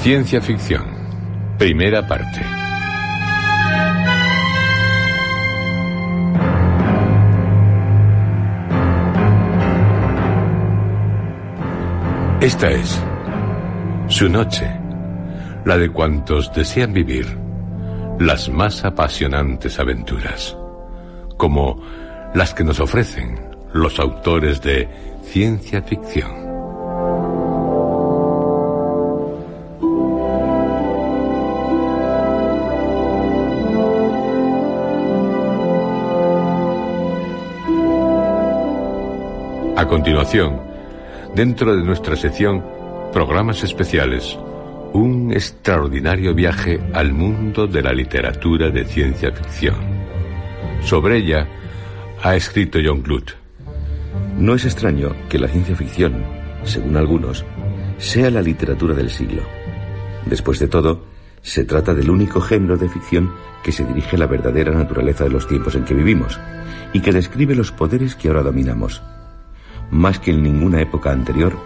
ciencia ficción, primera parte. Esta es su noche, la de cuantos desean vivir las más apasionantes aventuras, como las que nos ofrecen los autores de ciencia ficción. A continuación, dentro de nuestra sección Programas Especiales, un extraordinario viaje al mundo de la literatura de ciencia ficción. Sobre ella ha escrito John Glut. No es extraño que la ciencia ficción, según algunos, sea la literatura del siglo. Después de todo, se trata del único género de ficción que se dirige a la verdadera naturaleza de los tiempos en que vivimos y que describe los poderes que ahora dominamos. Más que en ninguna época anterior,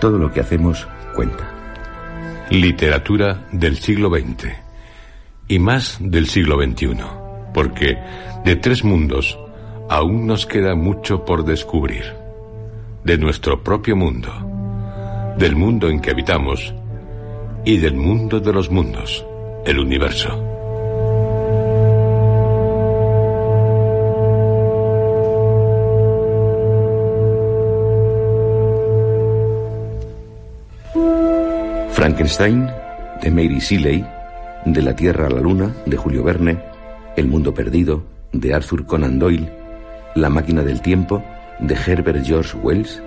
todo lo que hacemos cuenta. Literatura del siglo XX y más del siglo XXI, porque de tres mundos aún nos queda mucho por descubrir. De nuestro propio mundo, del mundo en que habitamos y del mundo de los mundos, el universo. Frankenstein, de Mary Shelley, De la Tierra a la Luna, de Julio Verne, El Mundo Perdido, de Arthur Conan Doyle, La Máquina del Tiempo, de Herbert George Wells,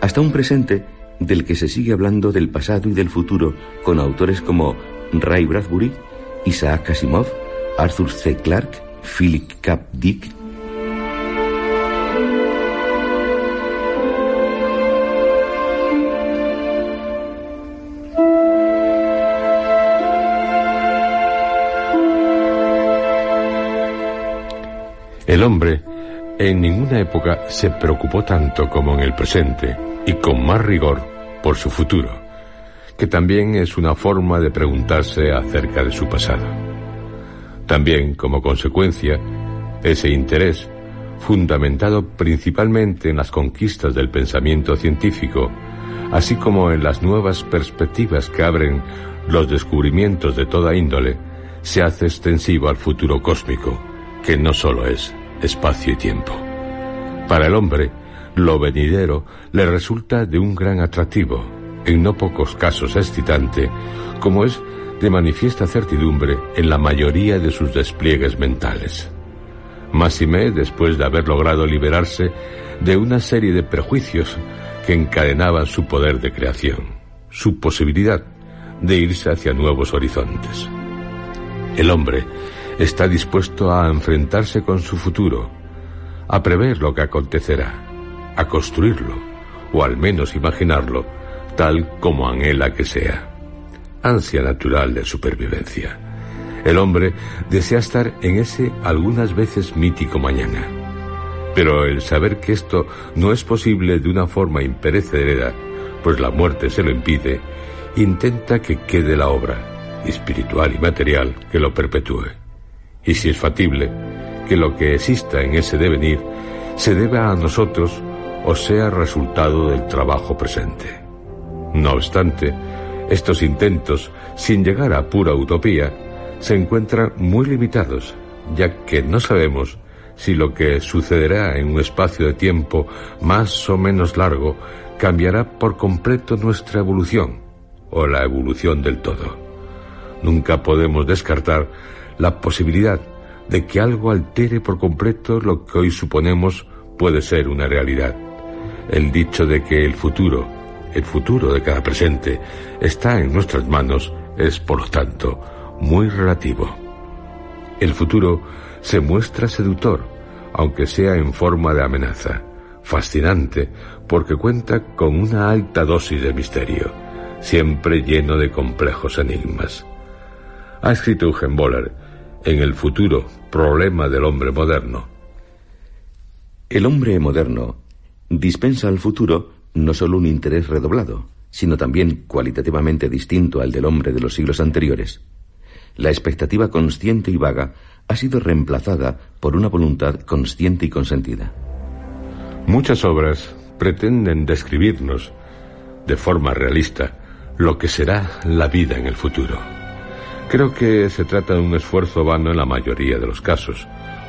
hasta un presente del que se sigue hablando del pasado y del futuro con autores como Ray Bradbury, Isaac Asimov, Arthur C. Clarke, Philip K. Dick, hombre en ninguna época se preocupó tanto como en el presente y con más rigor por su futuro, que también es una forma de preguntarse acerca de su pasado. También, como consecuencia, ese interés, fundamentado principalmente en las conquistas del pensamiento científico, así como en las nuevas perspectivas que abren los descubrimientos de toda índole, se hace extensivo al futuro cósmico, que no solo es espacio y tiempo. Para el hombre, lo venidero le resulta de un gran atractivo, en no pocos casos excitante, como es de manifiesta certidumbre en la mayoría de sus despliegues mentales. Máxime después de haber logrado liberarse de una serie de prejuicios que encadenaban su poder de creación, su posibilidad de irse hacia nuevos horizontes. El hombre está dispuesto a enfrentarse con su futuro, a prever lo que acontecerá, a construirlo, o al menos imaginarlo, tal como anhela que sea. ansia natural de supervivencia. El hombre desea estar en ese algunas veces mítico mañana. Pero el saber que esto no es posible de una forma imperecedera, pues la muerte se lo impide, intenta que quede la obra, espiritual y material, que lo perpetúe. Y si es factible, que lo que exista en ese devenir se deba a nosotros o sea resultado del trabajo presente. No obstante, estos intentos, sin llegar a pura utopía, se encuentran muy limitados, ya que no sabemos si lo que sucederá en un espacio de tiempo más o menos largo cambiará por completo nuestra evolución o la evolución del todo. Nunca podemos descartar la posibilidad de que algo altere por completo lo que hoy suponemos puede ser una realidad. El dicho de que el futuro, el futuro de cada presente, está en nuestras manos es, por lo tanto, muy relativo. El futuro se muestra seductor, aunque sea en forma de amenaza, fascinante porque cuenta con una alta dosis de misterio, siempre lleno de complejos enigmas. Ha escrito Eugen Boller en El futuro, problema del hombre moderno. El hombre moderno dispensa al futuro no solo un interés redoblado, sino también cualitativamente distinto al del hombre de los siglos anteriores la expectativa consciente y vaga ha sido reemplazada por una voluntad consciente y consentida. Muchas obras pretenden describirnos de forma realista lo que será la vida en el futuro. Creo que se trata de un esfuerzo vano en la mayoría de los casos,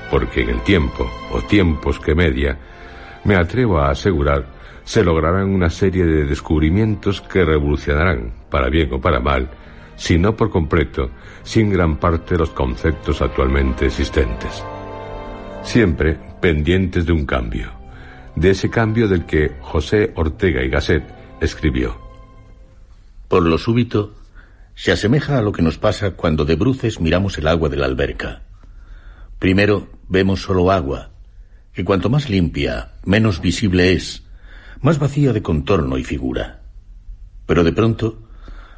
porque en el tiempo, o tiempos que media, me atrevo a asegurar, se lograrán una serie de descubrimientos que revolucionarán, para bien o para mal, si no por completo, sin gran parte los conceptos actualmente existentes. Siempre pendientes de un cambio, de ese cambio del que José Ortega y Gasset escribió. Por lo súbito, se asemeja a lo que nos pasa cuando de bruces miramos el agua de la alberca. Primero vemos solo agua, que cuanto más limpia, menos visible es, más vacía de contorno y figura. Pero de pronto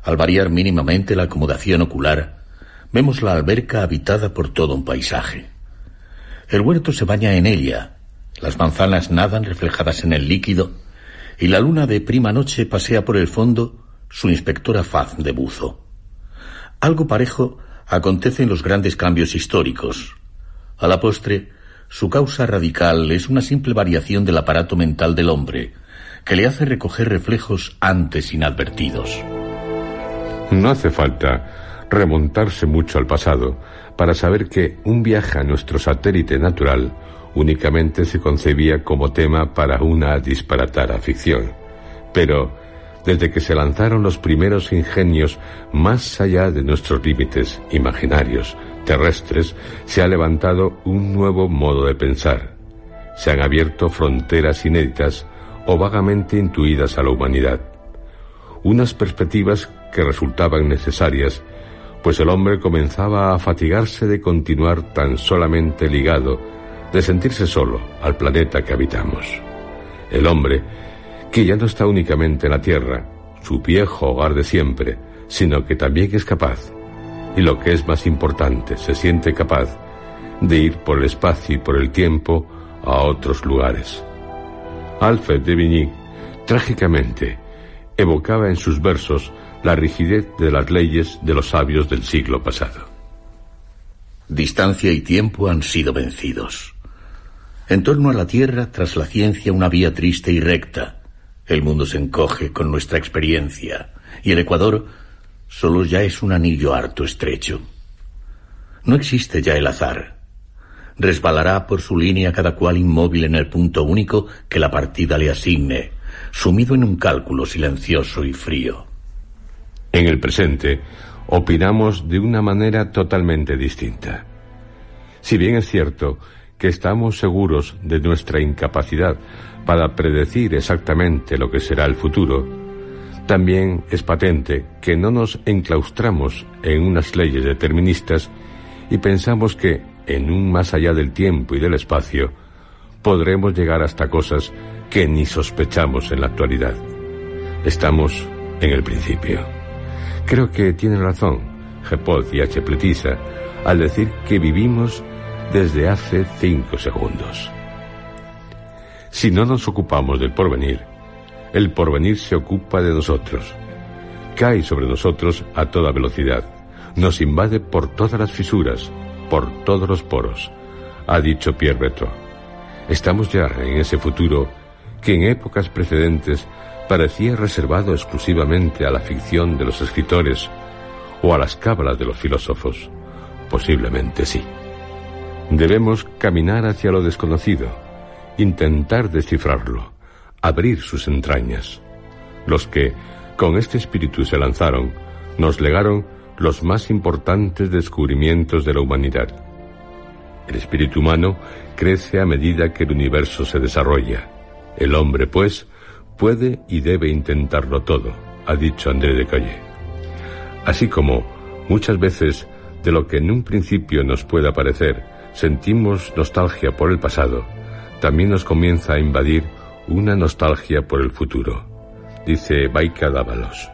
al variar mínimamente la acomodación ocular, vemos la alberca habitada por todo un paisaje. El huerto se baña en ella, las manzanas nadan reflejadas en el líquido, y la luna de prima noche pasea por el fondo su inspectora faz de buzo. Algo parejo acontece en los grandes cambios históricos. A la postre, su causa radical es una simple variación del aparato mental del hombre, que le hace recoger reflejos antes inadvertidos. No hace falta remontarse mucho al pasado para saber que un viaje a nuestro satélite natural únicamente se concebía como tema para una disparatada ficción. Pero, desde que se lanzaron los primeros ingenios más allá de nuestros límites imaginarios, terrestres, se ha levantado un nuevo modo de pensar. Se han abierto fronteras inéditas o vagamente intuidas a la humanidad. Unas perspectivas que resultaban necesarias, pues el hombre comenzaba a fatigarse de continuar tan solamente ligado, de sentirse solo al planeta que habitamos. El hombre, que ya no está únicamente en la Tierra, su viejo hogar de siempre, sino que también es capaz, y lo que es más importante, se siente capaz de ir por el espacio y por el tiempo a otros lugares. Alfred de Vigny, trágicamente, evocaba en sus versos la rigidez de las leyes de los sabios del siglo pasado. Distancia y tiempo han sido vencidos. En torno a la Tierra, tras la ciencia, una vía triste y recta. El mundo se encoge con nuestra experiencia, y el Ecuador solo ya es un anillo harto estrecho. No existe ya el azar. Resbalará por su línea cada cual inmóvil en el punto único que la partida le asigne, sumido en un cálculo silencioso y frío. En el presente, opinamos de una manera totalmente distinta. Si bien es cierto que estamos seguros de nuestra incapacidad para predecir exactamente lo que será el futuro, también es patente que no nos enclaustramos en unas leyes deterministas y pensamos que, en un más allá del tiempo y del espacio, podremos llegar hasta cosas que ni sospechamos en la actualidad. Estamos en el principio. Creo que tienen razón Gepot y H. Pletisa al decir que vivimos desde hace cinco segundos. Si no nos ocupamos del porvenir, el porvenir se ocupa de nosotros. Cae sobre nosotros a toda velocidad. Nos invade por todas las fisuras, por todos los poros, ha dicho Pierre Breton. Estamos ya en ese futuro que en épocas precedentes parecía reservado exclusivamente a la ficción de los escritores o a las cábalas de los filósofos. Posiblemente sí. Debemos caminar hacia lo desconocido, intentar descifrarlo, abrir sus entrañas. Los que, con este espíritu se lanzaron, nos legaron los más importantes descubrimientos de la humanidad. El espíritu humano crece a medida que el universo se desarrolla. El hombre, pues, puede y debe intentarlo todo, ha dicho André de Calle. Así como, muchas veces, de lo que en un principio nos pueda parecer, sentimos nostalgia por el pasado, también nos comienza a invadir una nostalgia por el futuro, dice Baika Dávalos.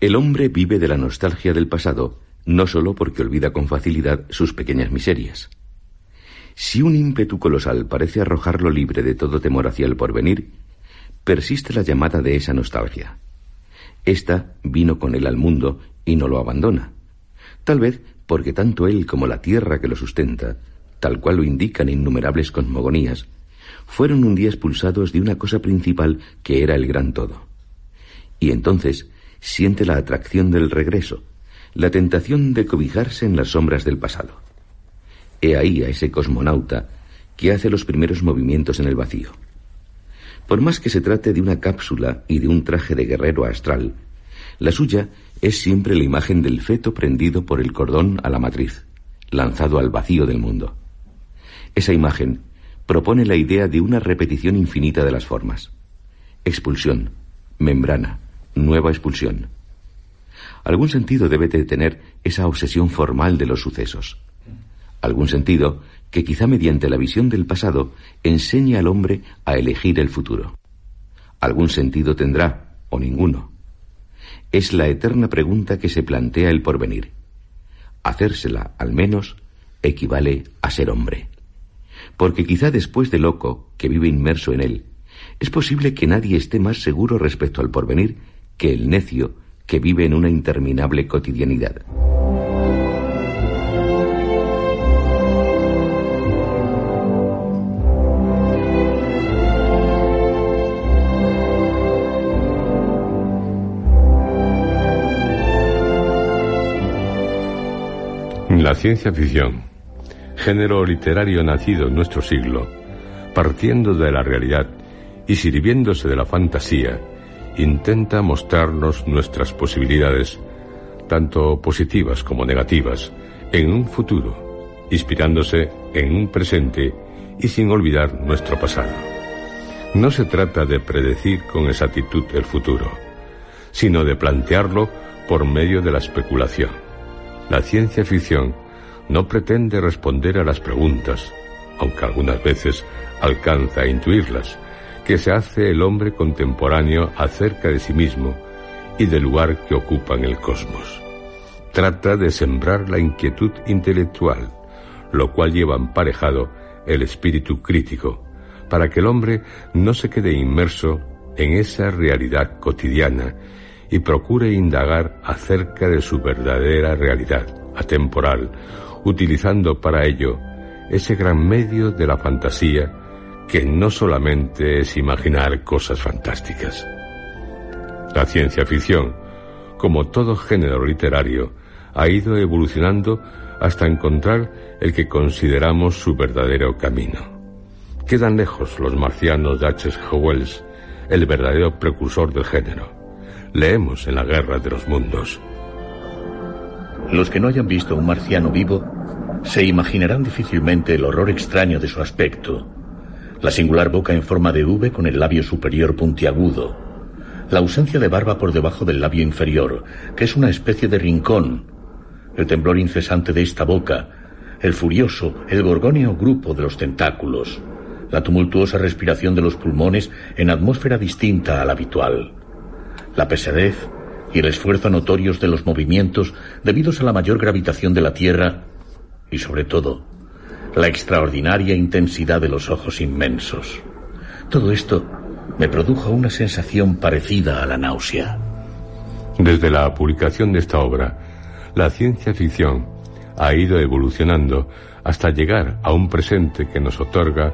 El hombre vive de la nostalgia del pasado, no solo porque olvida con facilidad sus pequeñas miserias. Si un ímpetu colosal parece arrojarlo libre de todo temor hacia el porvenir, persiste la llamada de esa nostalgia. Esta vino con él al mundo y no lo abandona. Tal vez porque tanto él como la tierra que lo sustenta, tal cual lo indican innumerables cosmogonías, fueron un día expulsados de una cosa principal que era el gran todo. Y entonces siente la atracción del regreso, la tentación de cobijarse en las sombras del pasado. He ahí a ese cosmonauta que hace los primeros movimientos en el vacío. Por más que se trate de una cápsula y de un traje de guerrero astral, la suya es siempre la imagen del feto prendido por el cordón a la matriz, lanzado al vacío del mundo. Esa imagen propone la idea de una repetición infinita de las formas. Expulsión, membrana, nueva expulsión. Algún sentido debe de tener esa obsesión formal de los sucesos. Algún sentido que quizá mediante la visión del pasado enseñe al hombre a elegir el futuro. Algún sentido tendrá, o ninguno. Es la eterna pregunta que se plantea el porvenir. Hacérsela, al menos, equivale a ser hombre. Porque quizá después de loco, que vive inmerso en él, es posible que nadie esté más seguro respecto al porvenir que el necio que vive en una interminable cotidianidad. La ciencia ficción, género literario nacido en nuestro siglo, partiendo de la realidad y sirviéndose de la fantasía, intenta mostrarnos nuestras posibilidades, tanto positivas como negativas, en un futuro, inspirándose en un presente y sin olvidar nuestro pasado. No se trata de predecir con exactitud el futuro, sino de plantearlo por medio de la especulación. La ciencia ficción no pretende responder a las preguntas, aunque algunas veces alcanza a intuirlas, que se hace el hombre contemporáneo acerca de sí mismo y del lugar que ocupa en el cosmos. Trata de sembrar la inquietud intelectual, lo cual lleva emparejado el espíritu crítico, para que el hombre no se quede inmerso en esa realidad cotidiana y procure indagar acerca de su verdadera realidad atemporal, utilizando para ello ese gran medio de la fantasía que no solamente es imaginar cosas fantásticas. La ciencia ficción, como todo género literario, ha ido evolucionando hasta encontrar el que consideramos su verdadero camino. Quedan lejos los marcianos de H. G. Wells, el verdadero precursor del género. Leemos en la Guerra de los Mundos. Los que no hayan visto un marciano vivo se imaginarán difícilmente el horror extraño de su aspecto. La singular boca en forma de V con el labio superior puntiagudo, la ausencia de barba por debajo del labio inferior, que es una especie de rincón, el temblor incesante de esta boca, el furioso, el gorgóneo grupo de los tentáculos, la tumultuosa respiración de los pulmones en atmósfera distinta a la habitual, la pesadez, y el esfuerzo notorios de los movimientos debidos a la mayor gravitación de la Tierra y sobre todo la extraordinaria intensidad de los ojos inmensos. Todo esto me produjo una sensación parecida a la náusea. Desde la publicación de esta obra, la ciencia ficción ha ido evolucionando hasta llegar a un presente que nos otorga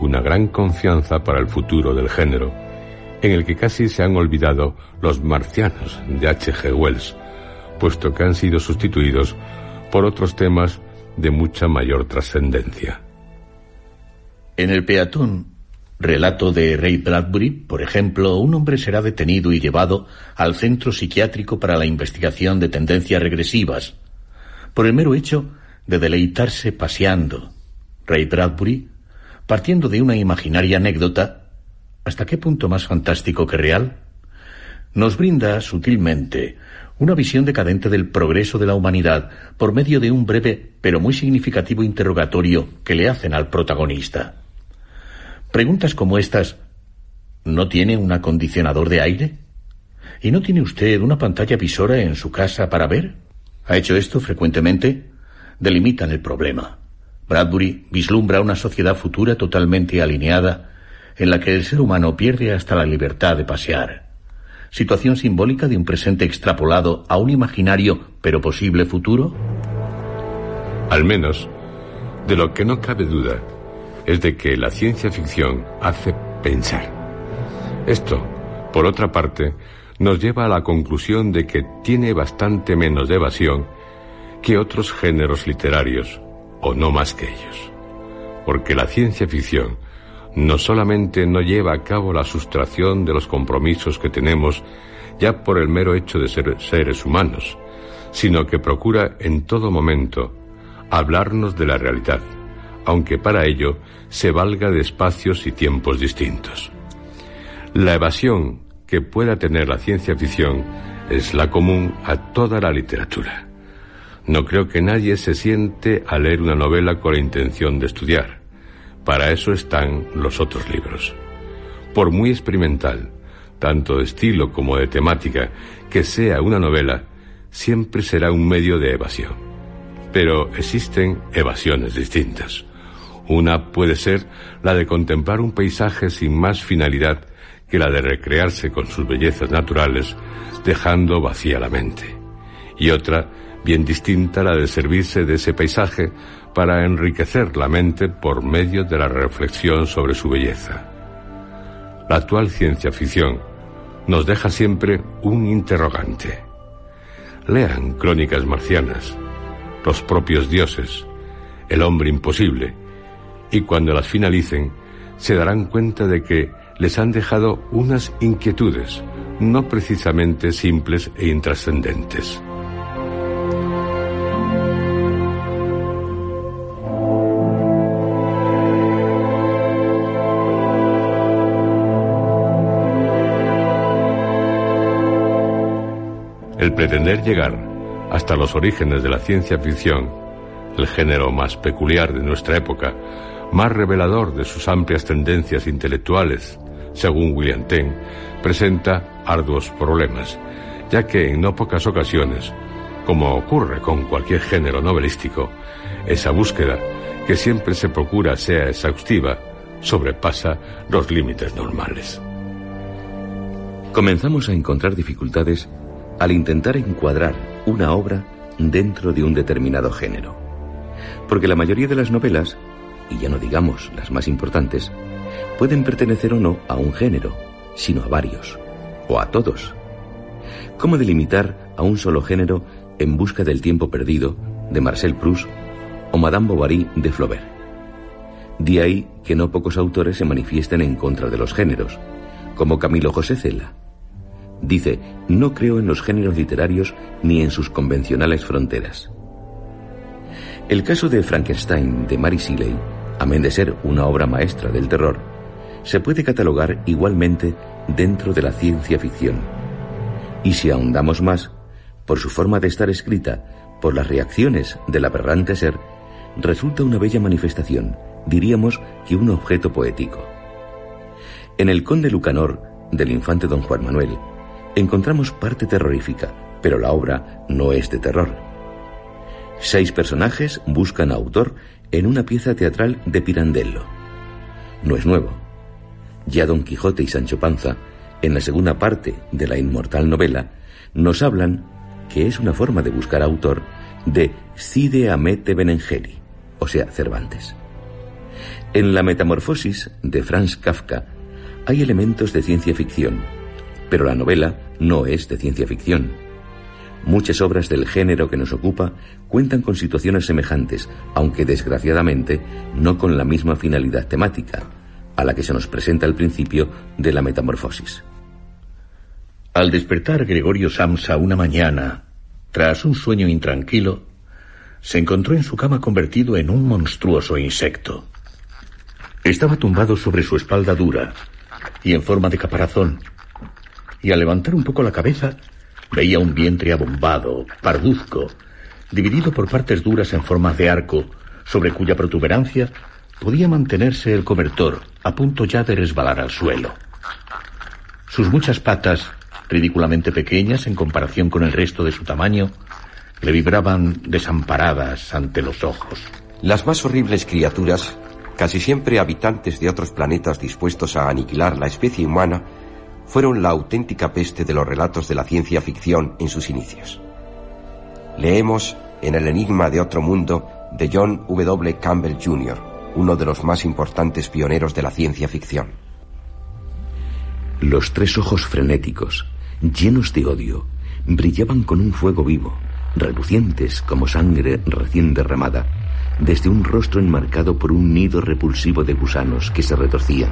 una gran confianza para el futuro del género, en el que casi se han olvidado los marcianos de H.G. Wells, puesto que han sido sustituidos por otros temas de mucha mayor trascendencia. En el peatón, relato de Ray Bradbury, por ejemplo, un hombre será detenido y llevado al centro psiquiátrico para la investigación de tendencias regresivas, por el mero hecho de deleitarse paseando. Ray Bradbury, partiendo de una imaginaria anécdota, ¿hasta qué punto más fantástico que real? Nos brinda sutilmente una visión decadente del progreso de la humanidad por medio de un breve pero muy significativo interrogatorio que le hacen al protagonista. Preguntas como estas ¿No tiene un acondicionador de aire? ¿Y no tiene usted una pantalla visora en su casa para ver? ¿Ha hecho esto frecuentemente? Delimitan el problema. Bradbury vislumbra una sociedad futura totalmente alineada en la que el ser humano pierde hasta la libertad de pasear. Situación simbólica de un presente extrapolado a un imaginario pero posible futuro. Al menos, de lo que no cabe duda, es de que la ciencia ficción hace pensar. Esto, por otra parte, nos lleva a la conclusión de que tiene bastante menos evasión que otros géneros literarios, o no más que ellos. Porque la ciencia ficción no solamente no lleva a cabo la sustracción de los compromisos que tenemos ya por el mero hecho de ser seres humanos, sino que procura en todo momento hablarnos de la realidad, aunque para ello se valga de espacios y tiempos distintos. La evasión que pueda tener la ciencia ficción es la común a toda la literatura. No creo que nadie se siente a leer una novela con la intención de estudiar. Para eso están los otros libros. Por muy experimental, tanto de estilo como de temática, que sea una novela, siempre será un medio de evasión. Pero existen evasiones distintas. Una puede ser la de contemplar un paisaje sin más finalidad que la de recrearse con sus bellezas naturales, dejando vacía la mente. Y otra, bien distinta, la de servirse de ese paisaje para enriquecer la mente por medio de la reflexión sobre su belleza. La actual ciencia ficción nos deja siempre un interrogante. Lean crónicas marcianas, los propios dioses, el hombre imposible, y cuando las finalicen, se darán cuenta de que les han dejado unas inquietudes, no precisamente simples e intrascendentes. El pretender llegar hasta los orígenes de la ciencia ficción, el género más peculiar de nuestra época, más revelador de sus amplias tendencias intelectuales, según William Ten, presenta arduos problemas, ya que en no pocas ocasiones, como ocurre con cualquier género novelístico, esa búsqueda, que siempre se procura sea exhaustiva, sobrepasa los límites normales. Comenzamos a encontrar dificultades al intentar encuadrar una obra dentro de un determinado género. Porque la mayoría de las novelas y ya no digamos las más importantes, pueden pertenecer o no a un género, sino a varios, o a todos. ¿Cómo delimitar a un solo género en busca del tiempo perdido de Marcel Proust o Madame Bovary de Flaubert? De ahí que no pocos autores se manifiesten en contra de los géneros, como Camilo José Cela. Dice, no creo en los géneros literarios ni en sus convencionales fronteras. El caso de Frankenstein de Mary Shelley amén de ser una obra maestra del terror, se puede catalogar igualmente dentro de la ciencia ficción. Y si ahondamos más, por su forma de estar escrita, por las reacciones del aberrante ser, resulta una bella manifestación, diríamos que un objeto poético. En el Conde Lucanor, del infante don Juan Manuel, encontramos parte terrorífica, pero la obra no es de terror. Seis personajes buscan a autor en una pieza teatral de Pirandello. No es nuevo. Ya Don Quijote y Sancho Panza, en la segunda parte de la inmortal novela, nos hablan que es una forma de buscar autor de Cide Amete Benengeli, o sea, Cervantes. En la Metamorfosis de Franz Kafka hay elementos de ciencia ficción, pero la novela no es de ciencia ficción. Muchas obras del género que nos ocupa cuentan con situaciones semejantes, aunque desgraciadamente no con la misma finalidad temática, a la que se nos presenta al principio de la Metamorfosis. Al despertar Gregorio Samsa una mañana, tras un sueño intranquilo, se encontró en su cama convertido en un monstruoso insecto. Estaba tumbado sobre su espalda dura y en forma de caparazón, y al levantar un poco la cabeza veía un vientre abombado, parduzco, dividido por partes duras en forma de arco, sobre cuya protuberancia podía mantenerse el cobertor, a punto ya de resbalar al suelo. Sus muchas patas, ridículamente pequeñas en comparación con el resto de su tamaño, le vibraban desamparadas ante los ojos. Las más horribles criaturas, casi siempre habitantes de otros planetas dispuestos a aniquilar la especie humana, fueron la auténtica peste de los relatos de la ciencia ficción en sus inicios. Leemos en El Enigma de Otro Mundo de John W. Campbell Jr., uno de los más importantes pioneros de la ciencia ficción. Los tres ojos frenéticos, llenos de odio, brillaban con un fuego vivo, relucientes como sangre recién derramada, desde un rostro enmarcado por un nido repulsivo de gusanos que se retorcían,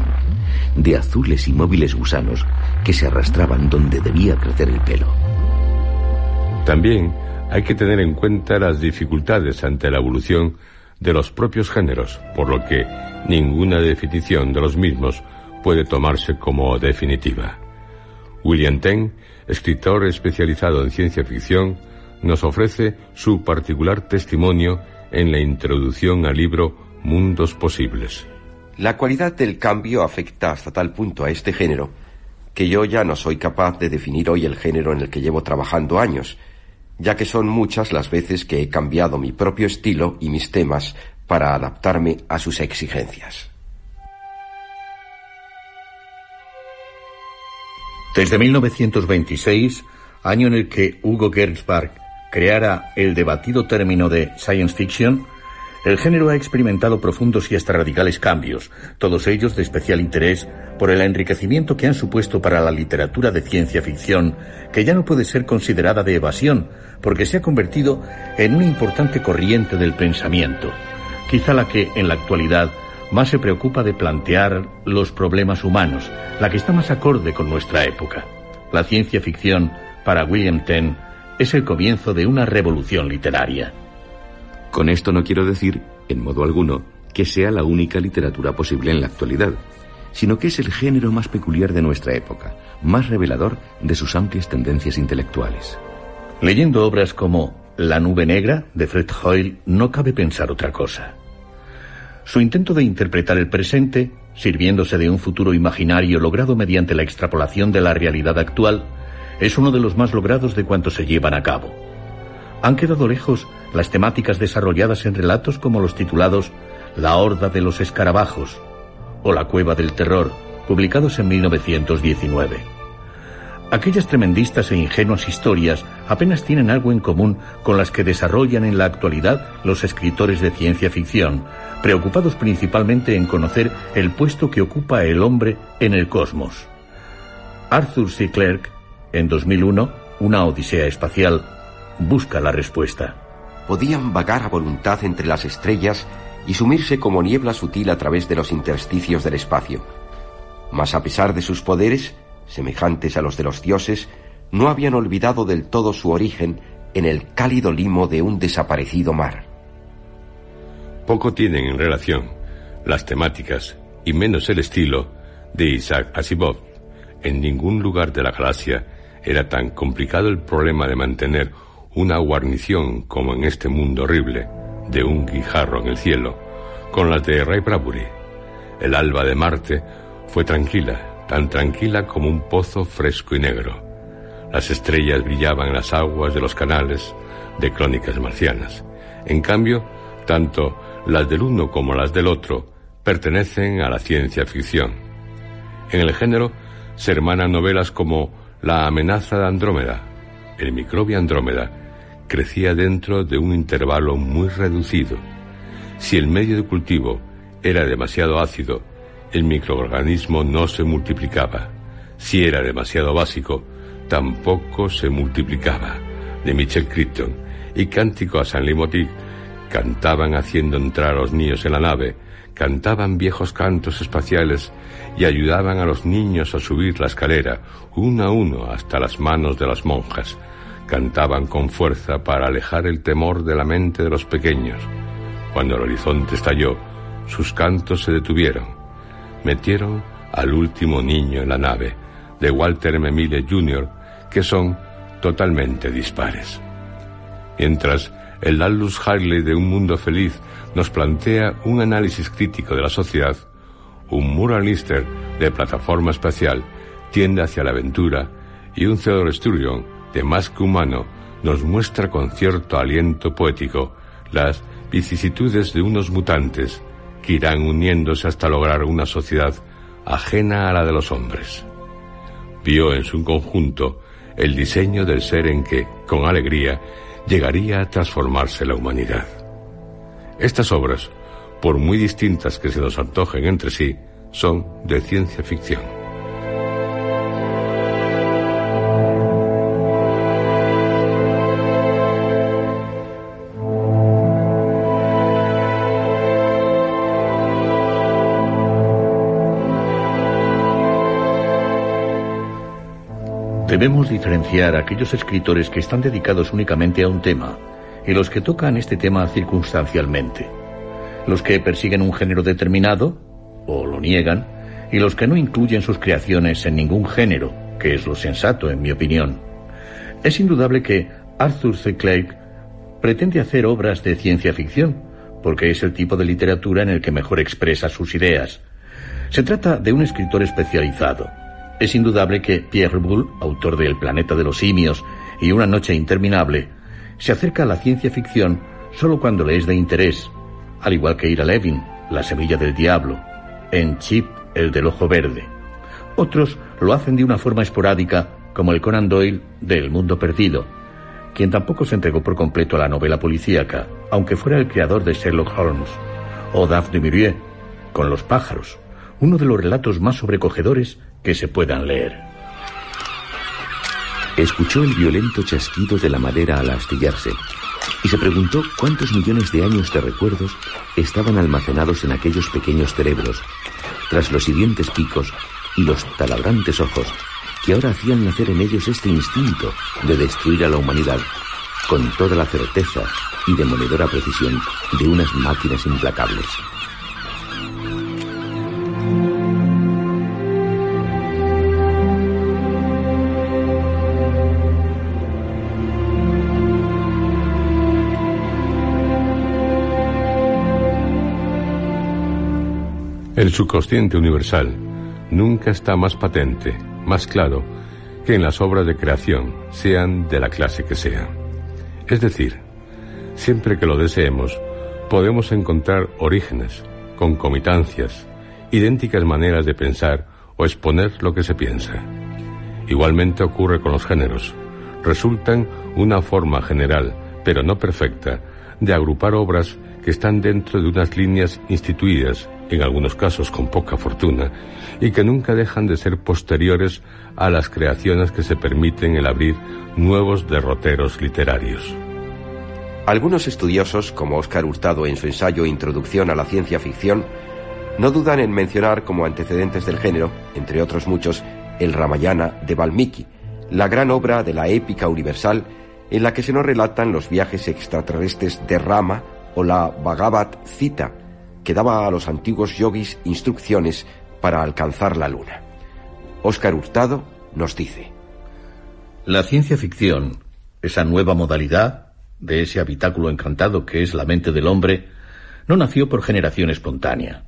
de azules y móviles gusanos que se arrastraban donde debía crecer el pelo. También hay que tener en cuenta las dificultades ante la evolución de los propios géneros, por lo que ninguna definición de los mismos puede tomarse como definitiva. William Ten, escritor especializado en ciencia ficción, nos ofrece su particular testimonio en la introducción al libro Mundos Posibles. La cualidad del cambio afecta hasta tal punto a este género que yo ya no soy capaz de definir hoy el género en el que llevo trabajando años, ya que son muchas las veces que he cambiado mi propio estilo y mis temas para adaptarme a sus exigencias. Desde 1926, año en el que Hugo Gernsback creara el debatido término de science fiction, el género ha experimentado profundos y hasta radicales cambios, todos ellos de especial interés por el enriquecimiento que han supuesto para la literatura de ciencia ficción, que ya no puede ser considerada de evasión, porque se ha convertido en una importante corriente del pensamiento, quizá la que en la actualidad más se preocupa de plantear los problemas humanos, la que está más acorde con nuestra época. La ciencia ficción, para William Ten, es el comienzo de una revolución literaria. Con esto no quiero decir, en modo alguno, que sea la única literatura posible en la actualidad, sino que es el género más peculiar de nuestra época, más revelador de sus amplias tendencias intelectuales. Leyendo obras como La nube negra de Fred Hoyle no cabe pensar otra cosa. Su intento de interpretar el presente, sirviéndose de un futuro imaginario logrado mediante la extrapolación de la realidad actual, es uno de los más logrados de cuantos se llevan a cabo. Han quedado lejos las temáticas desarrolladas en relatos como los titulados La Horda de los Escarabajos o La Cueva del Terror, publicados en 1919. Aquellas tremendistas e ingenuas historias apenas tienen algo en común con las que desarrollan en la actualidad los escritores de ciencia ficción, preocupados principalmente en conocer el puesto que ocupa el hombre en el cosmos. Arthur C. Clarke, en 2001, Una Odisea Espacial, busca la respuesta. Podían vagar a voluntad entre las estrellas y sumirse como niebla sutil a través de los intersticios del espacio. Mas a pesar de sus poderes, semejantes a los de los dioses, no habían olvidado del todo su origen en el cálido limo de un desaparecido mar. Poco tienen en relación las temáticas y menos el estilo de Isaac Asimov. En ningún lugar de la galaxia era tan complicado el problema de mantener una guarnición como en este mundo horrible, de un guijarro en el cielo, con las de Ray Bradbury. El alba de Marte fue tranquila, tan tranquila como un pozo fresco y negro. Las estrellas brillaban en las aguas de los canales de crónicas marcianas. En cambio, tanto las del uno como las del otro pertenecen a la ciencia ficción. En el género se hermanan novelas como La amenaza de Andrómeda. El microbio Andrómeda crecía dentro de un intervalo muy reducido. Si el medio de cultivo era demasiado ácido, el microorganismo no se multiplicaba. Si era demasiado básico, tampoco se multiplicaba. De Michel Crichton y Cántico a San Limotic cantaban haciendo entrar a los niños en la nave, cantaban viejos cantos espaciales y ayudaban a los niños a subir la escalera, uno a uno hasta las manos de las monjas. Cantaban con fuerza para alejar el temor de la mente de los pequeños. Cuando el horizonte estalló, sus cantos se detuvieron. Metieron al último niño en la nave, de Walter M. Mille Jr., que son totalmente dispares. Mientras el Aldous Harley de Un Mundo Feliz nos plantea un análisis crítico de la sociedad, un muralister de plataforma espacial tiende hacia la aventura y un Theodore Sturgeon de Más que Humano nos muestra con cierto aliento poético las vicisitudes de unos mutantes que irán uniéndose hasta lograr una sociedad ajena a la de los hombres. Vio en su conjunto el diseño del ser en que, con alegría, llegaría a transformarse la humanidad. Estas obras, por muy distintas que se nos antojen entre sí, son de ciencia ficción. Debemos diferenciar a aquellos escritores que están dedicados únicamente a un tema y los que tocan este tema circunstancialmente. Los que persiguen un género determinado, o lo niegan, y los que no incluyen sus creaciones en ningún género, que es lo sensato, en mi opinión. Es indudable que Arthur C. Clarke pretende hacer obras de ciencia ficción, porque es el tipo de literatura en el que mejor expresa sus ideas. Se trata de un escritor especializado, es indudable que Pierre Boulle, autor de El planeta de los simios y Una noche interminable, se acerca a la ciencia ficción solo cuando le es de interés, al igual que Ira Levin, La semilla del diablo, en Chip, el del ojo verde. Otros lo hacen de una forma esporádica, como el Conan Doyle de El mundo perdido, quien tampoco se entregó por completo a la novela policíaca, aunque fuera el creador de Sherlock Holmes, o Daphne Murier, con Los pájaros, uno de los relatos más sobrecogedores que se puedan leer. Escuchó el violento chasquido de la madera al astillarse y se preguntó cuántos millones de años de recuerdos estaban almacenados en aquellos pequeños cerebros, tras los siguientes picos y los talabrantes ojos que ahora hacían nacer en ellos este instinto de destruir a la humanidad con toda la certeza y demoledora precisión de unas máquinas implacables. El subconsciente universal nunca está más patente, más claro, que en las obras de creación, sean de la clase que sean. Es decir, siempre que lo deseemos, podemos encontrar orígenes, concomitancias, idénticas maneras de pensar o exponer lo que se piensa. Igualmente ocurre con los géneros. Resultan una forma general, pero no perfecta, de agrupar obras que están dentro de unas líneas instituidas en algunos casos con poca fortuna, y que nunca dejan de ser posteriores a las creaciones que se permiten el abrir nuevos derroteros literarios. Algunos estudiosos, como Oscar Hurtado en su ensayo Introducción a la ciencia ficción, no dudan en mencionar como antecedentes del género, entre otros muchos, el Ramayana de Valmiki, la gran obra de la épica universal en la que se nos relatan los viajes extraterrestres de Rama o la Bhagavad Gita, que daba a los antiguos yogis instrucciones para alcanzar la luna. Óscar Hurtado nos dice. La ciencia ficción, esa nueva modalidad de ese habitáculo encantado que es la mente del hombre, no nació por generación espontánea.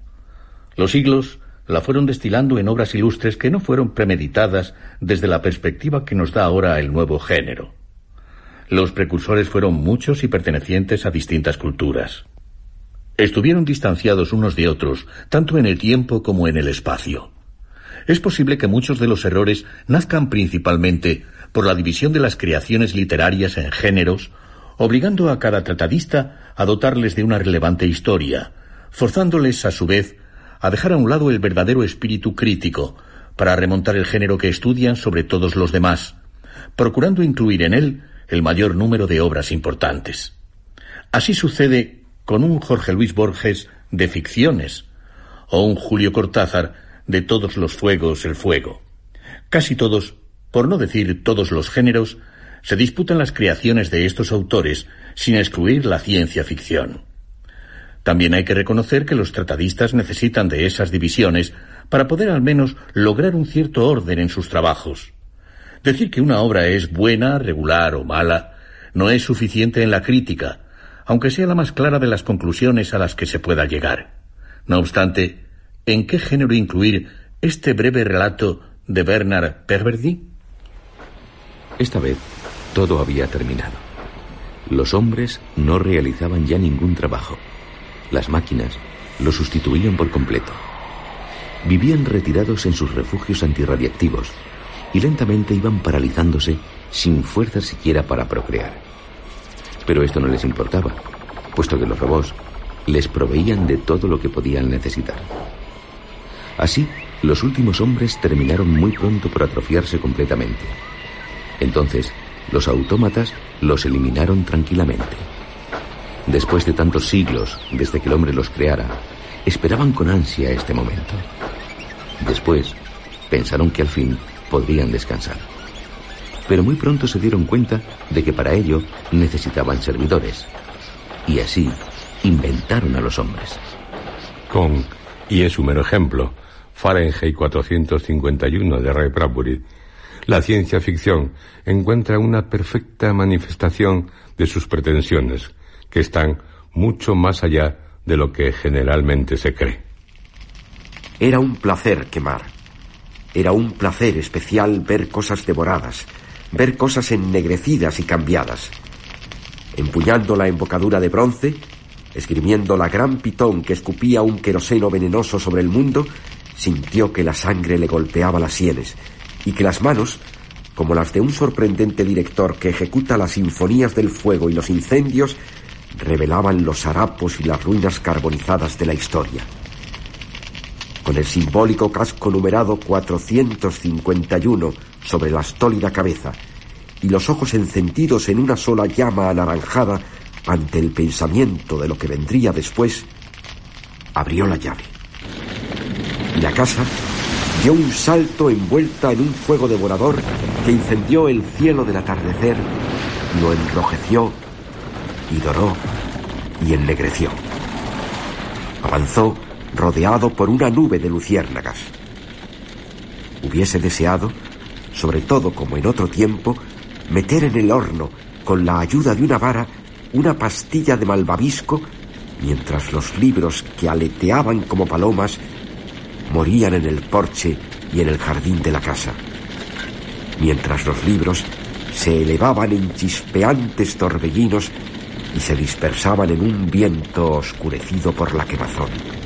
Los siglos la fueron destilando en obras ilustres que no fueron premeditadas desde la perspectiva que nos da ahora el nuevo género. Los precursores fueron muchos y pertenecientes a distintas culturas. Estuvieron distanciados unos de otros, tanto en el tiempo como en el espacio. Es posible que muchos de los errores nazcan principalmente por la división de las creaciones literarias en géneros, obligando a cada tratadista a dotarles de una relevante historia, forzándoles a su vez a dejar a un lado el verdadero espíritu crítico, para remontar el género que estudian sobre todos los demás, procurando incluir en él el mayor número de obras importantes. Así sucede con un Jorge Luis Borges de ficciones, o un Julio Cortázar de todos los fuegos el fuego. Casi todos, por no decir todos los géneros, se disputan las creaciones de estos autores sin excluir la ciencia ficción. También hay que reconocer que los tratadistas necesitan de esas divisiones para poder al menos lograr un cierto orden en sus trabajos. Decir que una obra es buena, regular o mala no es suficiente en la crítica, aunque sea la más clara de las conclusiones a las que se pueda llegar. No obstante, ¿en qué género incluir este breve relato de Bernard Perverdy? Esta vez todo había terminado. Los hombres no realizaban ya ningún trabajo. Las máquinas lo sustituían por completo. Vivían retirados en sus refugios antirradiactivos y lentamente iban paralizándose sin fuerza siquiera para procrear. Pero esto no les importaba, puesto que los robots les proveían de todo lo que podían necesitar. Así, los últimos hombres terminaron muy pronto por atrofiarse completamente. Entonces, los autómatas los eliminaron tranquilamente. Después de tantos siglos, desde que el hombre los creara, esperaban con ansia este momento. Después, pensaron que al fin podrían descansar. Pero muy pronto se dieron cuenta de que para ello necesitaban servidores. Y así inventaron a los hombres. Con, y es un mero ejemplo, Fahrenheit 451 de Ray Bradbury, la ciencia ficción encuentra una perfecta manifestación de sus pretensiones, que están mucho más allá de lo que generalmente se cree. Era un placer quemar. Era un placer especial ver cosas devoradas, ver cosas ennegrecidas y cambiadas. Empuñando la embocadura de bronce, esgrimiendo la gran pitón que escupía un queroseno venenoso sobre el mundo, sintió que la sangre le golpeaba las sienes y que las manos, como las de un sorprendente director que ejecuta las sinfonías del fuego y los incendios, revelaban los harapos y las ruinas carbonizadas de la historia. Con el simbólico casco numerado 451 sobre la estólida cabeza y los ojos encendidos en una sola llama anaranjada ante el pensamiento de lo que vendría después, abrió la llave. Y la casa dio un salto envuelta en un fuego devorador que incendió el cielo del atardecer, lo enrojeció y doró y ennegreció. Avanzó rodeado por una nube de luciérnagas. Hubiese deseado, sobre todo como en otro tiempo, meter en el horno, con la ayuda de una vara, una pastilla de malvavisco, mientras los libros que aleteaban como palomas morían en el porche y en el jardín de la casa. Mientras los libros se elevaban en chispeantes torbellinos y se dispersaban en un viento oscurecido por la quemazón.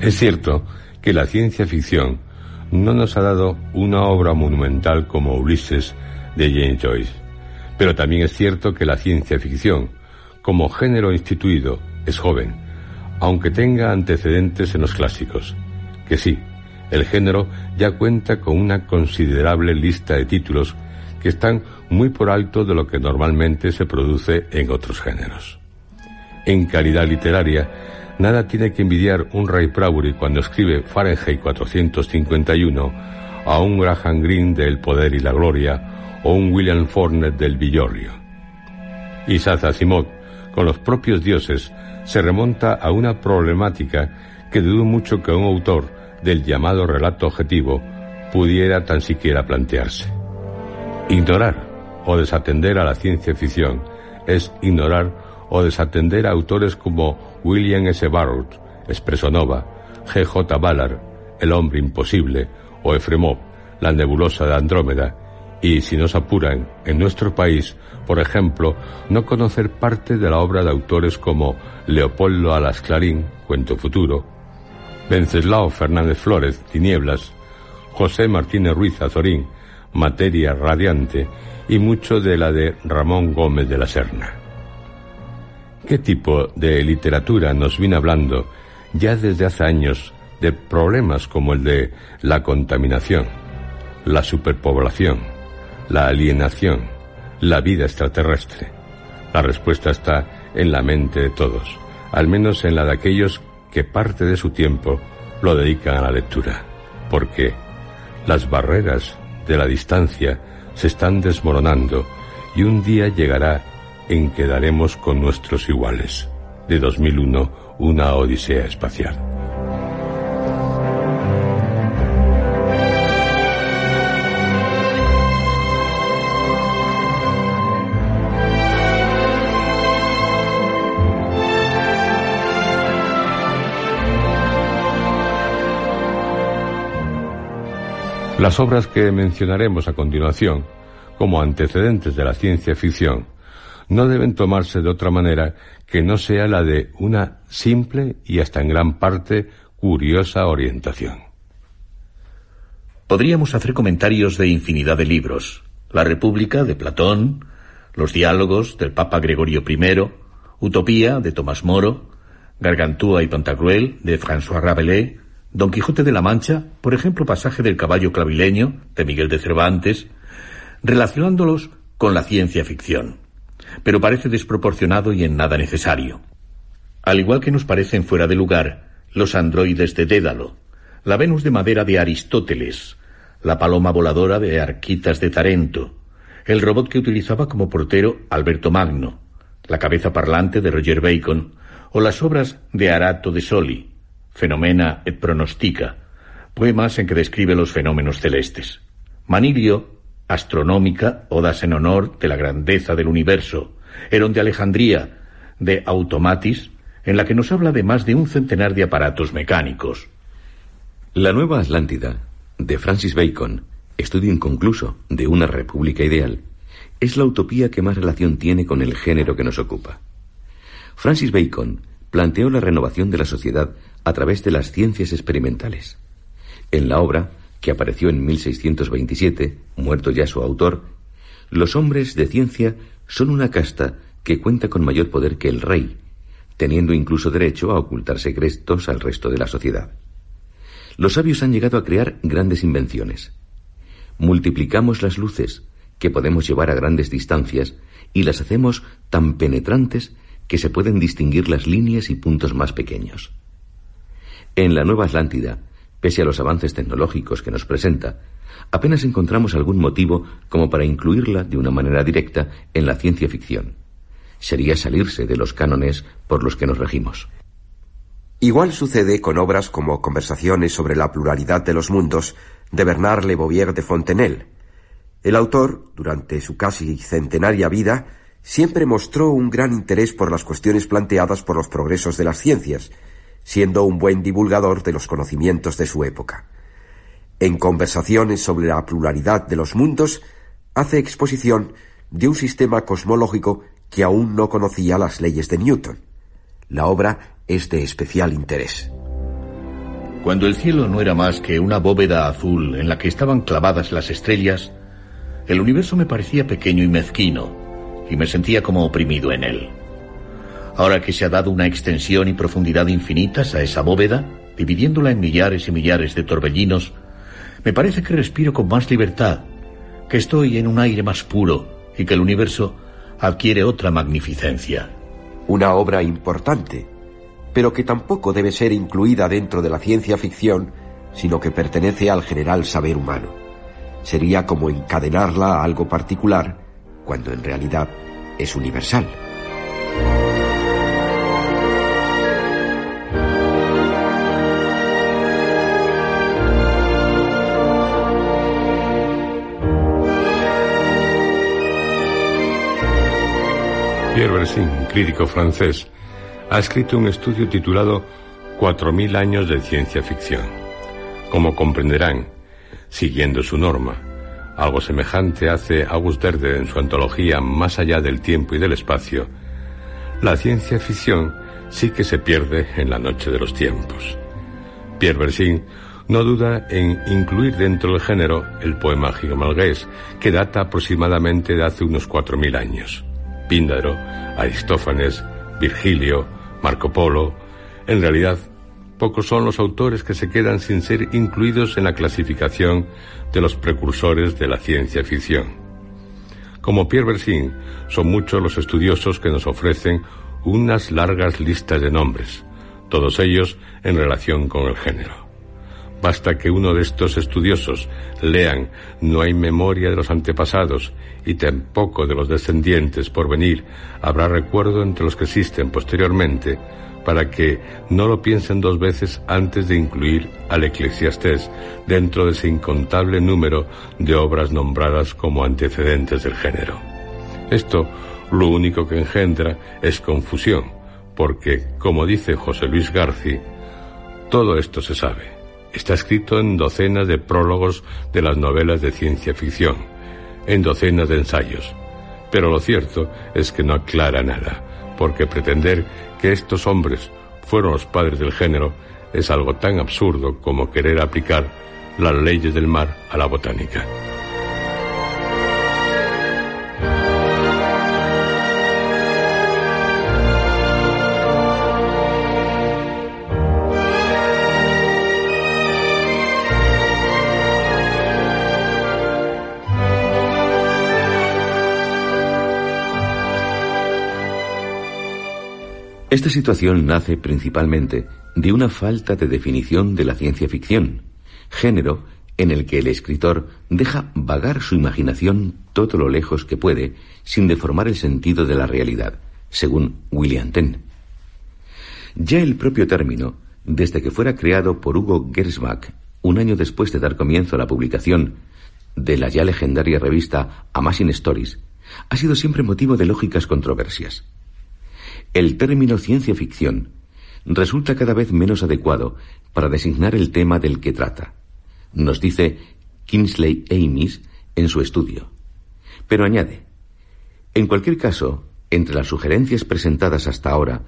Es cierto que la ciencia ficción no nos ha dado una obra monumental como Ulises de James Joyce, pero también es cierto que la ciencia ficción, como género instituido, es joven, aunque tenga antecedentes en los clásicos. Que sí, el género ya cuenta con una considerable lista de títulos que están muy por alto de lo que normalmente se produce en otros géneros. En calidad literaria, nada tiene que envidiar un Ray Bradbury cuando escribe Fahrenheit 451 a un Graham Greene del Poder y la Gloria o un William Faulkner del Villorrio. Isaac Asimov, con los propios dioses, se remonta a una problemática que dudo mucho que un autor del llamado relato objetivo pudiera tan siquiera plantearse. Ignorar o desatender a la ciencia ficción es ignorar o desatender a autores como William S. Burroughs, Expresonova, G. J. Ballard, El hombre imposible o Efremov, La nebulosa de Andrómeda, y si nos apuran, en nuestro país, por ejemplo, no conocer parte de la obra de autores como Leopoldo Alas Clarín, Cuento Futuro, Venceslao Fernández Flores, Tinieblas, José Martínez Ruiz Azorín, Materia Radiante, y mucho de la de Ramón Gómez de la Serna. ¿Qué tipo de literatura nos viene hablando ya desde hace años de problemas como el de la contaminación, la superpoblación, la alienación, la vida extraterrestre? La respuesta está en la mente de todos, al menos en la de aquellos que parte de su tiempo lo dedican a la lectura, porque las barreras de la distancia se están desmoronando y un día llegará en que daremos con nuestros iguales. De 2001, una odisea espacial. Las obras que mencionaremos a continuación, como antecedentes de la ciencia ficción, no deben tomarse de otra manera que no sea la de una simple y hasta en gran parte curiosa orientación. Podríamos hacer comentarios de infinidad de libros. La República de Platón, Los Diálogos del Papa Gregorio I, Utopía de Tomás Moro, Gargantúa y Pantagruel de François Rabelais, Don Quijote de la Mancha, por ejemplo, pasaje del caballo clavileño de Miguel de Cervantes, relacionándolos con la ciencia ficción, pero parece desproporcionado y en nada necesario. Al igual que nos parecen fuera de lugar los androides de Dédalo, la Venus de madera de Aristóteles, la paloma voladora de Arquitas de Tarento, el robot que utilizaba como portero Alberto Magno, la cabeza parlante de Roger Bacon o las obras de Arato de Soli, Fenomena et Pronostica, poemas en que describe los fenómenos celestes. Manilio, Astronómica, odas en honor de la grandeza del universo. Herón de Alejandría, de Automatis, en la que nos habla de más de un centenar de aparatos mecánicos. La Nueva Atlántida, de Francis Bacon, estudio inconcluso de una república ideal, es la utopía que más relación tiene con el género que nos ocupa. Francis Bacon planteó la renovación de la sociedad a través de las ciencias experimentales. En la obra, que apareció en 1627, muerto ya su autor, los hombres de ciencia son una casta que cuenta con mayor poder que el rey, teniendo incluso derecho a ocultar secretos al resto de la sociedad. Los sabios han llegado a crear grandes invenciones. Multiplicamos las luces, que podemos llevar a grandes distancias, y las hacemos tan penetrantes que se pueden distinguir las líneas y puntos más pequeños. En la Nueva Atlántida, pese a los avances tecnológicos que nos presenta, apenas encontramos algún motivo como para incluirla de una manera directa en la ciencia ficción. Sería salirse de los cánones por los que nos regimos. Igual sucede con obras como Conversaciones sobre la pluralidad de los mundos de Bernard Le Bovier de Fontenelle. El autor, durante su casi centenaria vida, siempre mostró un gran interés por las cuestiones planteadas por los progresos de las ciencias, siendo un buen divulgador de los conocimientos de su época. En conversaciones sobre la pluralidad de los mundos, hace exposición de un sistema cosmológico que aún no conocía las leyes de Newton. La obra es de especial interés. Cuando el cielo no era más que una bóveda azul en la que estaban clavadas las estrellas, el universo me parecía pequeño y mezquino, y me sentía como oprimido en él. Ahora que se ha dado una extensión y profundidad infinitas a esa bóveda, dividiéndola en millares y millares de torbellinos, me parece que respiro con más libertad, que estoy en un aire más puro y que el universo adquiere otra magnificencia. Una obra importante, pero que tampoco debe ser incluida dentro de la ciencia ficción, sino que pertenece al general saber humano. Sería como encadenarla a algo particular, cuando en realidad es universal. Pierre Bersin, crítico francés, ha escrito un estudio titulado Cuatro mil años de ciencia ficción. Como comprenderán, siguiendo su norma, algo semejante hace August Derde en su antología Más allá del tiempo y del espacio, la ciencia ficción sí que se pierde en la noche de los tiempos. Pierre Bersin no duda en incluir dentro del género el poema gigamalgués, que data aproximadamente de hace unos cuatro mil años. Píndaro, Aristófanes, Virgilio, Marco Polo. En realidad, pocos son los autores que se quedan sin ser incluidos en la clasificación de los precursores de la ciencia ficción. Como Pierre Bersin, son muchos los estudiosos que nos ofrecen unas largas listas de nombres, todos ellos en relación con el género. Basta que uno de estos estudiosos lean No hay memoria de los antepasados y tampoco de los descendientes por venir, habrá recuerdo entre los que existen posteriormente, para que no lo piensen dos veces antes de incluir al eclesiastés dentro de ese incontable número de obras nombradas como antecedentes del género. Esto lo único que engendra es confusión, porque, como dice José Luis Garci, todo esto se sabe. Está escrito en docenas de prólogos de las novelas de ciencia ficción, en docenas de ensayos. Pero lo cierto es que no aclara nada, porque pretender que estos hombres fueron los padres del género es algo tan absurdo como querer aplicar las leyes del mar a la botánica. Esta situación nace principalmente de una falta de definición de la ciencia ficción, género en el que el escritor deja vagar su imaginación todo lo lejos que puede sin deformar el sentido de la realidad, según William Tenn. Ya el propio término, desde que fuera creado por Hugo Gernsback un año después de dar comienzo a la publicación de la ya legendaria revista Amazing Stories, ha sido siempre motivo de lógicas controversias. El término ciencia ficción resulta cada vez menos adecuado para designar el tema del que trata, nos dice Kingsley Amis en su estudio. Pero añade, en cualquier caso, entre las sugerencias presentadas hasta ahora,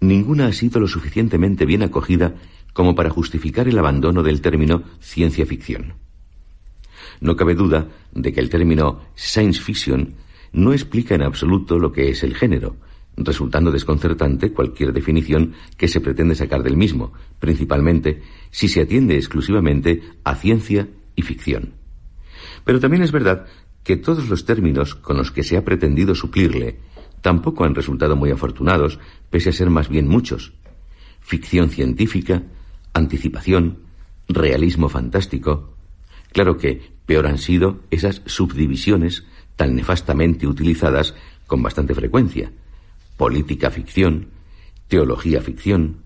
ninguna ha sido lo suficientemente bien acogida como para justificar el abandono del término ciencia ficción. No cabe duda de que el término science fiction no explica en absoluto lo que es el género, resultando desconcertante cualquier definición que se pretende sacar del mismo, principalmente si se atiende exclusivamente a ciencia y ficción. Pero también es verdad que todos los términos con los que se ha pretendido suplirle tampoco han resultado muy afortunados, pese a ser más bien muchos. Ficción científica, anticipación, realismo fantástico. Claro que peor han sido esas subdivisiones tan nefastamente utilizadas con bastante frecuencia, política ficción, teología ficción.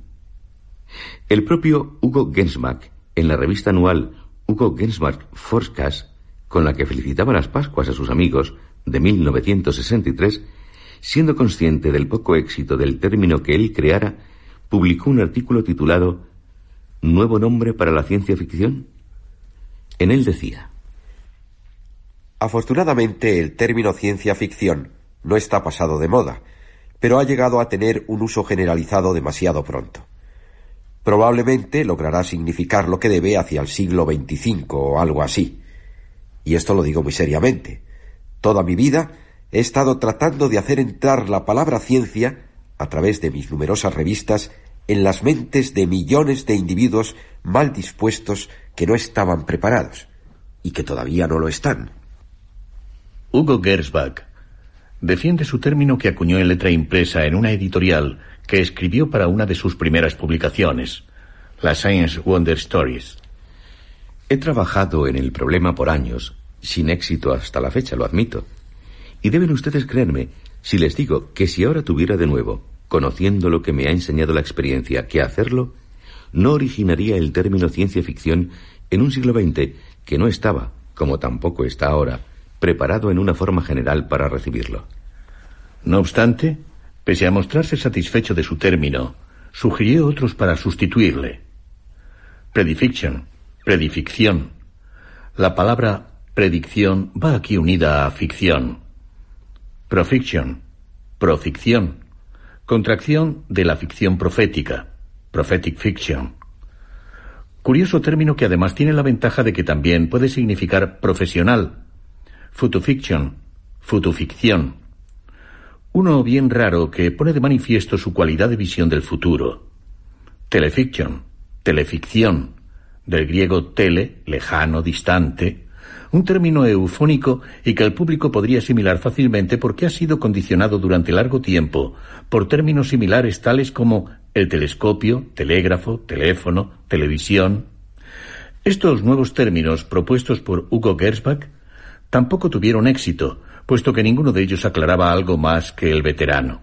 El propio Hugo Gensmark, en la revista anual Hugo Gensmark Forecast, con la que felicitaba las Pascuas a sus amigos, de 1963, siendo consciente del poco éxito del término que él creara, publicó un artículo titulado ¿Nuevo nombre para la ciencia ficción? En él decía, Afortunadamente el término ciencia ficción no está pasado de moda, pero ha llegado a tener un uso generalizado demasiado pronto. Probablemente logrará significar lo que debe hacia el siglo XXV o algo así. Y esto lo digo muy seriamente. Toda mi vida he estado tratando de hacer entrar la palabra ciencia, a través de mis numerosas revistas, en las mentes de millones de individuos mal dispuestos que no estaban preparados y que todavía no lo están. Hugo Gersbach defiende su término que acuñó en letra impresa en una editorial que escribió para una de sus primeras publicaciones, la Science Wonder Stories. He trabajado en el problema por años, sin éxito hasta la fecha, lo admito. Y deben ustedes creerme si les digo que si ahora tuviera de nuevo, conociendo lo que me ha enseñado la experiencia, que hacerlo, no originaría el término ciencia ficción en un siglo XX que no estaba, como tampoco está ahora, preparado en una forma general para recibirlo. No obstante, Pese a mostrarse satisfecho de su término, sugirió otros para sustituirle. Predifiction, predificción. La palabra predicción va aquí unida a ficción. Profiction, proficción, contracción de la ficción profética, prophetic fiction. Curioso término que además tiene la ventaja de que también puede significar profesional, futufiction, futuficción. Uno bien raro que pone de manifiesto su cualidad de visión del futuro. Telefiction, teleficción, del griego tele, lejano, distante, un término eufónico y que el público podría asimilar fácilmente porque ha sido condicionado durante largo tiempo por términos similares tales como el telescopio, telégrafo, teléfono, televisión. Estos nuevos términos propuestos por Hugo Gersbach tampoco tuvieron éxito, puesto que ninguno de ellos aclaraba algo más que el veterano.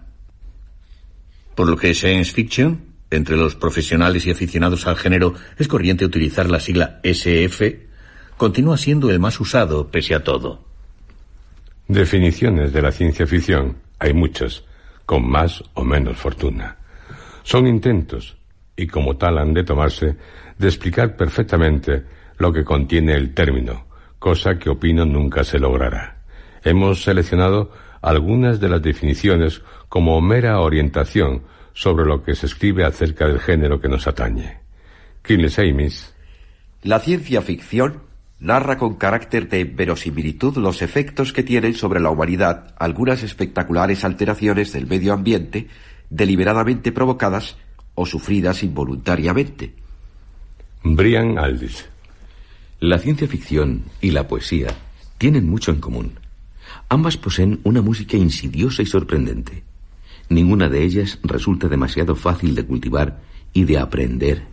Por lo que science fiction, entre los profesionales y aficionados al género, es corriente utilizar la sigla SF continúa siendo el más usado pese a todo. Definiciones de la ciencia ficción hay muchas, con más o menos fortuna. Son intentos, y como tal han de tomarse, de explicar perfectamente lo que contiene el término, cosa que opino nunca se logrará. Hemos seleccionado algunas de las definiciones como mera orientación sobre lo que se escribe acerca del género que nos atañe. Amis. La ciencia ficción narra con carácter de verosimilitud los efectos que tienen sobre la humanidad algunas espectaculares alteraciones del medio ambiente deliberadamente provocadas o sufridas involuntariamente. Brian Aldis. La ciencia ficción y la poesía tienen mucho en común. Ambas poseen una música insidiosa y sorprendente. Ninguna de ellas resulta demasiado fácil de cultivar y de aprender.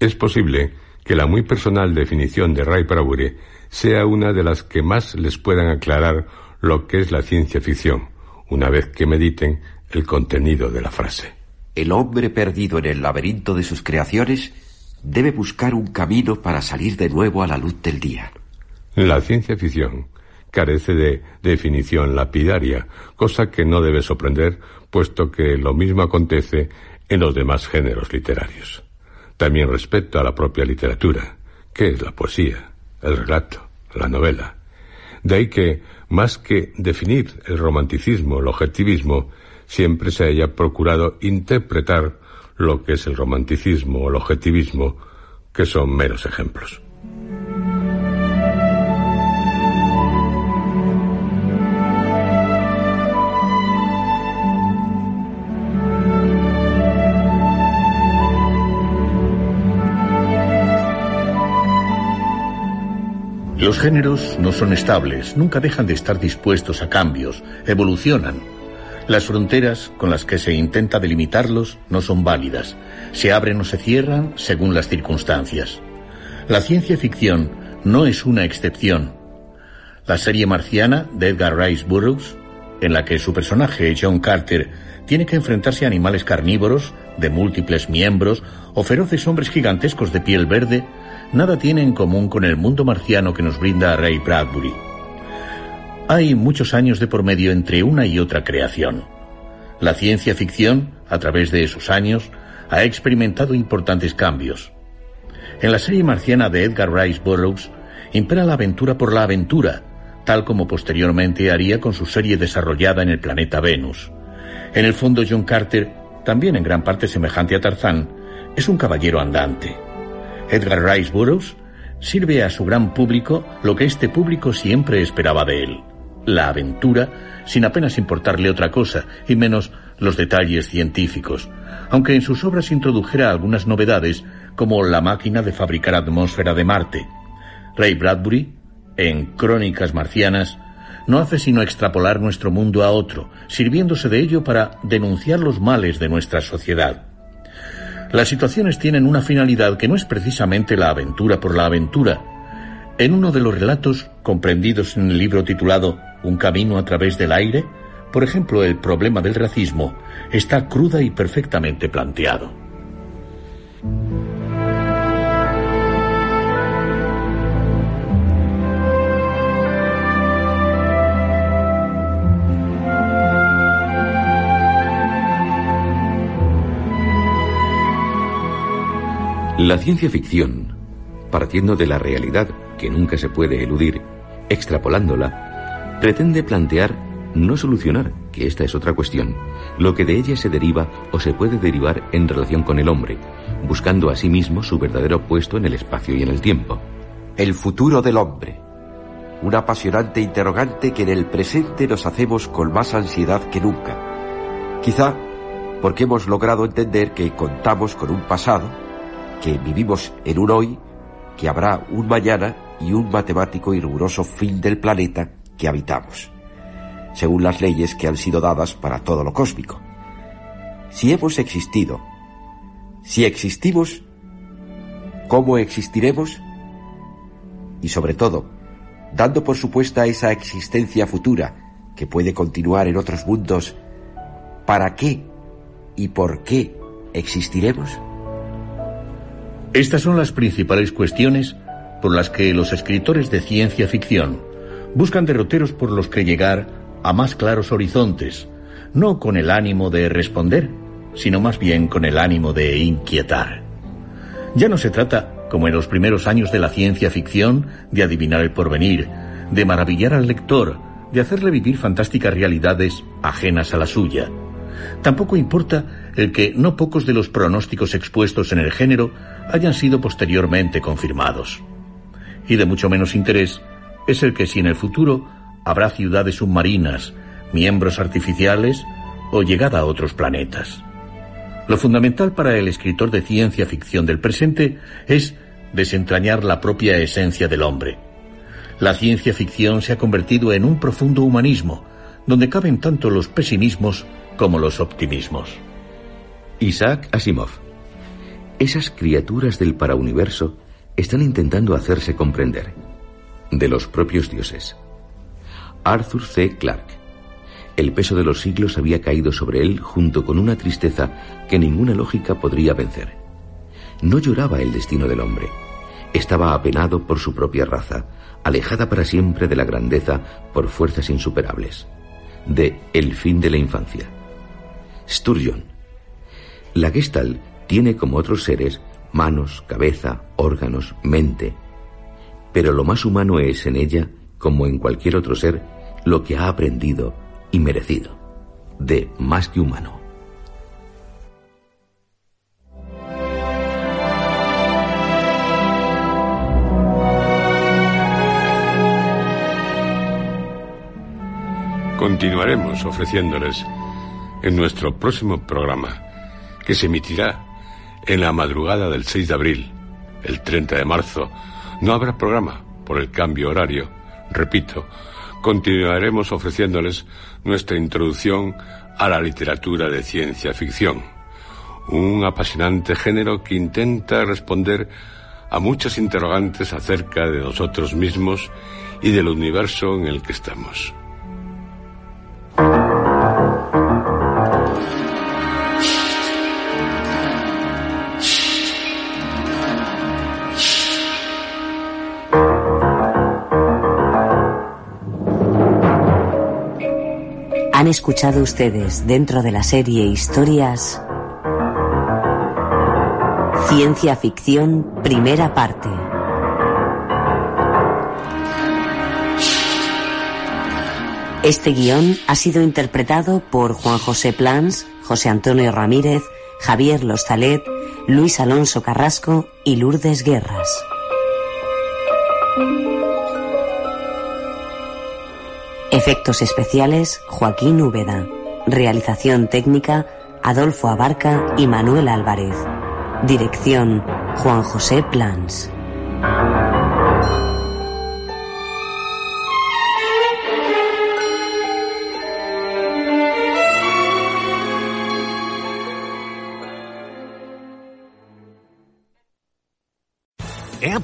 Es posible que la muy personal definición de Ray Bradbury sea una de las que más les puedan aclarar lo que es la ciencia ficción, una vez que mediten el contenido de la frase. El hombre perdido en el laberinto de sus creaciones debe buscar un camino para salir de nuevo a la luz del día. La ciencia ficción carece de definición lapidaria, cosa que no debe sorprender, puesto que lo mismo acontece en los demás géneros literarios. También respecto a la propia literatura, que es la poesía, el relato, la novela. De ahí que, más que definir el romanticismo, el objetivismo, siempre se haya procurado interpretar lo que es el romanticismo o el objetivismo, que son meros ejemplos. Los géneros no son estables, nunca dejan de estar dispuestos a cambios, evolucionan. Las fronteras con las que se intenta delimitarlos no son válidas, se abren o se cierran según las circunstancias. La ciencia ficción no es una excepción. La serie marciana de Edgar Rice Burroughs, en la que su personaje, John Carter, tiene que enfrentarse a animales carnívoros, de múltiples miembros, o feroces hombres gigantescos de piel verde, nada tiene en común con el mundo marciano que nos brinda Ray Bradbury. Hay muchos años de por medio entre una y otra creación. La ciencia ficción, a través de esos años, ha experimentado importantes cambios. En la serie marciana de Edgar Rice Burroughs, impera la aventura por la aventura, tal como posteriormente haría con su serie desarrollada en el planeta Venus. En el fondo, John Carter, también en gran parte semejante a Tarzán, es un caballero andante. Edgar Rice Burroughs sirve a su gran público lo que este público siempre esperaba de él, la aventura, sin apenas importarle otra cosa, y menos los detalles científicos, aunque en sus obras introdujera algunas novedades, como la máquina de fabricar atmósfera de Marte. Ray Bradbury, en Crónicas Marcianas, no hace sino extrapolar nuestro mundo a otro, sirviéndose de ello para denunciar los males de nuestra sociedad. Las situaciones tienen una finalidad que no es precisamente la aventura por la aventura. En uno de los relatos comprendidos en el libro titulado un camino a través del aire, por ejemplo, el problema del racismo, está cruda y perfectamente planteado. La ciencia ficción, partiendo de la realidad que nunca se puede eludir, extrapolándola, pretende plantear, no solucionar, que esta es otra cuestión, lo que de ella se deriva o se puede derivar en relación con el hombre, buscando a sí mismo su verdadero puesto en el espacio y en el tiempo. El futuro del hombre. Un apasionante interrogante que en el presente nos hacemos con más ansiedad que nunca. Quizá porque hemos logrado entender que contamos con un pasado, que vivimos en un hoy, que habrá un mañana y un matemático y riguroso fin del planeta que habitamos, según las leyes que han sido dadas para todo lo cósmico. Si hemos existido, si existimos, ¿cómo existiremos? Y sobre todo, dando por supuesta esa existencia futura que puede continuar en otros mundos, ¿para qué y por qué existiremos? Estas son las principales cuestiones por las que los escritores de ciencia ficción buscan derroteros por los que llegar a más claros horizontes, no con el ánimo de responder, sino más bien con el ánimo de inquietar. Ya no se trata, como en los primeros años de la ciencia ficción, de adivinar el porvenir, de maravillar al lector, de hacerle vivir fantásticas realidades ajenas a la suya. Tampoco importa el que no pocos de los pronósticos expuestos en el género hayan sido posteriormente confirmados. Y de mucho menos interés es el que si en el futuro habrá ciudades submarinas, miembros artificiales o llegada a otros planetas. Lo fundamental para el escritor de ciencia ficción del presente es desentrañar la propia esencia del hombre. La ciencia ficción se ha convertido en un profundo humanismo, donde caben tanto los pesimismos como los optimismos. Isaac Asimov. Esas criaturas del parauniverso están intentando hacerse comprender. De los propios dioses. Arthur C. Clarke. El peso de los siglos había caído sobre él junto con una tristeza que ninguna lógica podría vencer. No lloraba el destino del hombre. Estaba apenado por su propia raza, alejada para siempre de la grandeza por fuerzas insuperables. De El fin de la infancia. Sturgeon. La Gestalt tiene como otros seres manos, cabeza, órganos, mente. Pero lo más humano es en ella, como en cualquier otro ser, lo que ha aprendido y merecido. De más que humano. Continuaremos ofreciéndoles en nuestro próximo programa, que se emitirá en la madrugada del 6 de abril, el 30 de marzo, no habrá programa por el cambio horario. Repito, continuaremos ofreciéndoles nuestra introducción a la literatura de ciencia ficción, un apasionante género que intenta responder a muchas interrogantes acerca de nosotros mismos y del universo en el que estamos. Escuchado ustedes dentro de la serie Historias Ciencia Ficción Primera Parte. Este guion ha sido interpretado por Juan José Plans, José Antonio Ramírez, Javier Lostalet, Luis Alonso Carrasco y Lourdes Guerras. Efectos especiales Joaquín Úbeda. Realización técnica Adolfo Abarca y Manuel Álvarez. Dirección Juan José Plans.